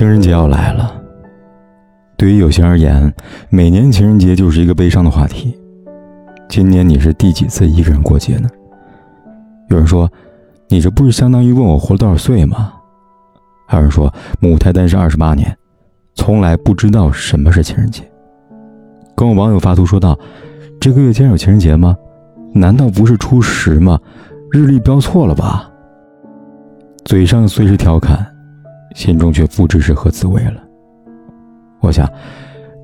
情人节要来了，对于有些而言，每年情人节就是一个悲伤的话题。今年你是第几次一个人过节呢？有人说，你这不是相当于问我活了多少岁吗？还有人说，母胎单身二十八年，从来不知道什么是情人节。跟我网友发图说道：“这个月竟然有情人节吗？难道不是初十吗？日历标错了吧？”嘴上虽是调侃，心中却不知是何滋味了。我想，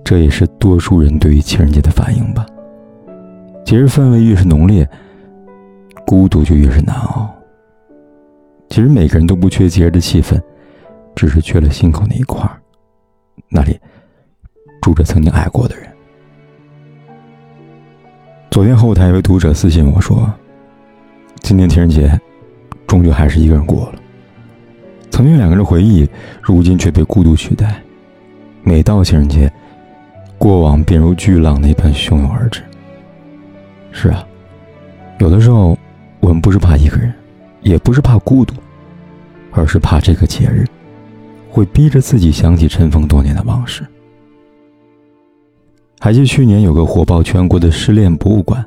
这也是多数人对于情人节的反应吧。节日氛围越是浓烈，孤独就越是难熬。其实每个人都不缺节日的气氛，只是缺了心口那一块儿，那里住着曾经爱过的人。昨天后台有位读者私信我说：“今年情人节，终究还是一个人过了。曾经两个人的回忆，如今却被孤独取代。每到情人节，过往便如巨浪那般汹涌而至。”是啊，有的时候，我们不是怕一个人，也不是怕孤独，而是怕这个节日会逼着自己想起尘封多年的往事。还记得去年有个火爆全国的失恋博物馆，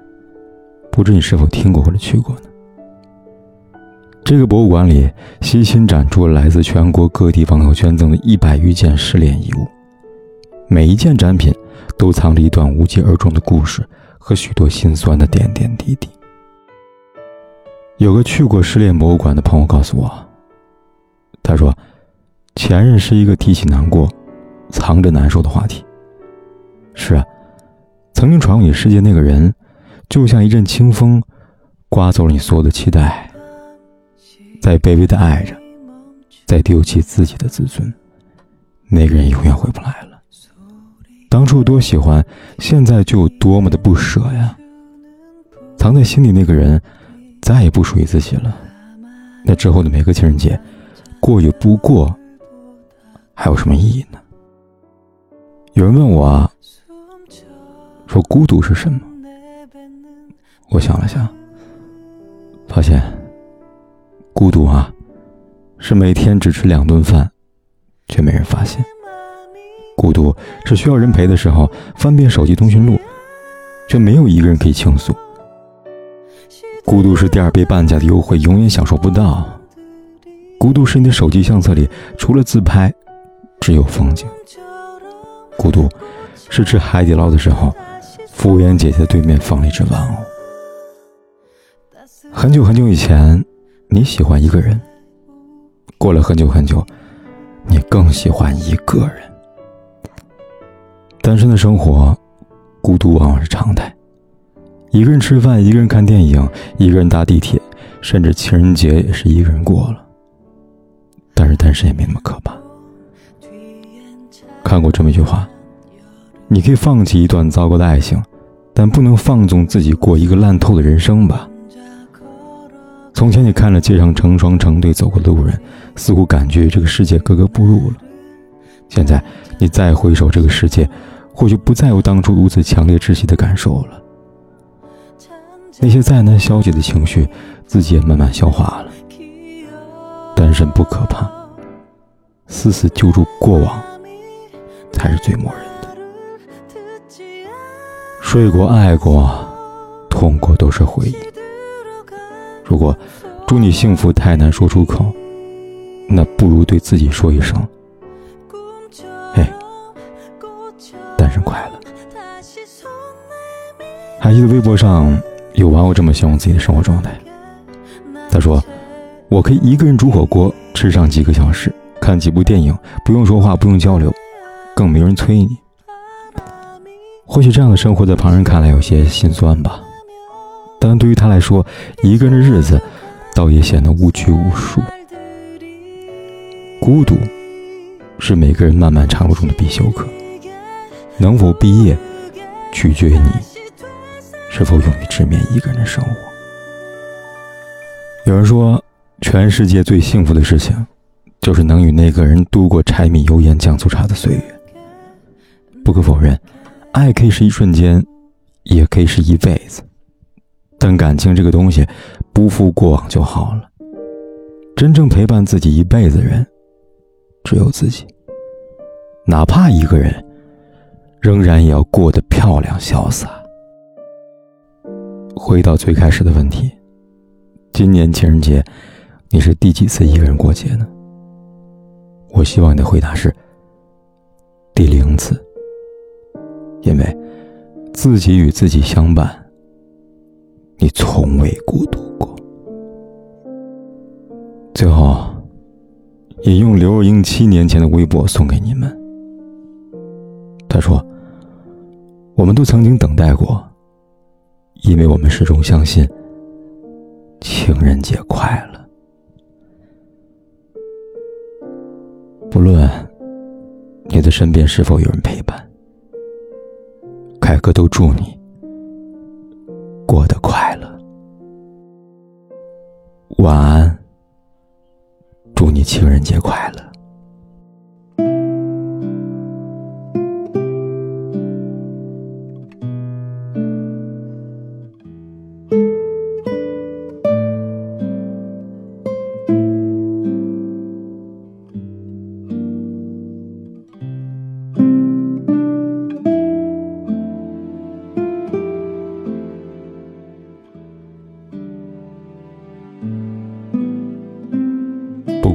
不知你是否听过或者去过呢？这个博物馆里悉心展出了来自全国各地网友捐赠的一百余件失恋遗物，每一件展品都藏着一段无疾而终的故事。和许多心酸的点点滴滴。有个去过失恋博物馆的朋友告诉我，他说，前任是一个提起难过、藏着难受的话题。是啊，曾经闯入你世界那个人，就像一阵清风，刮走了你所有的期待，在卑微的爱着，在丢弃自己的自尊，那个人永远回不来了。当初多喜欢，现在就有多么的不舍呀！藏在心里那个人，再也不属于自己了。那之后的每个情人节，过与不过，还有什么意义呢？有人问我，说孤独是什么？我想了想，发现，孤独啊，是每天只吃两顿饭，却没人发现。孤独是需要人陪的时候，翻遍手机通讯录，却没有一个人可以倾诉。孤独是第二杯半价的优惠，永远享受不到。孤独是你的手机相册里除了自拍，只有风景。孤独是吃海底捞的时候，服务员姐姐对面放了一只玩偶。很久很久以前，你喜欢一个人；过了很久很久，你更喜欢一个人。单身的生活，孤独往往是常态。一个人吃饭，一个人看电影，一个人搭地铁，甚至情人节也是一个人过了。但是单身也没那么可怕。看过这么一句话：你可以放弃一段糟糕的爱情，但不能放纵自己过一个烂透的人生吧。从前你看着街上成双成对走过的路人，似乎感觉这个世界格格不入了。现在你再回首这个世界。或许不再有当初如此强烈窒息的感受了。那些再难消解的情绪，自己也慢慢消化了。单身不可怕，死死揪住过往，才是最磨人的。睡过，爱过，痛过，都是回忆。如果祝你幸福太难说出口，那不如对自己说一声。哎单身快乐。还记得微博上有网友这么形容自己的生活状态：他说，我可以一个人煮火锅，吃上几个小时，看几部电影，不用说话，不用交流，更没人催你。或许这样的生活在旁人看来有些心酸吧，但对于他来说，一个人的日子倒也显得无拘无束。孤独是每个人漫漫长路中的必修课。能否毕业，取决于你是否勇于直面一个人的生活。有人说，全世界最幸福的事情，就是能与那个人度过柴米油盐酱醋茶的岁月。不可否认，爱可以是一瞬间，也可以是一辈子。但感情这个东西，不负过往就好了。真正陪伴自己一辈子的人，只有自己。哪怕一个人，仍然也要过得漂亮潇洒。回到最开始的问题，今年情人节，你是第几次一个人过节呢？我希望你的回答是第零次，因为自己与自己相伴，你从未孤独过。最后，引用刘若英七年前的微博送给你们。他说：“我们都曾经等待过。”因为我们始终相信，情人节快乐。不论你的身边是否有人陪伴，凯哥都祝你过得快。晚安，祝你情人节快乐。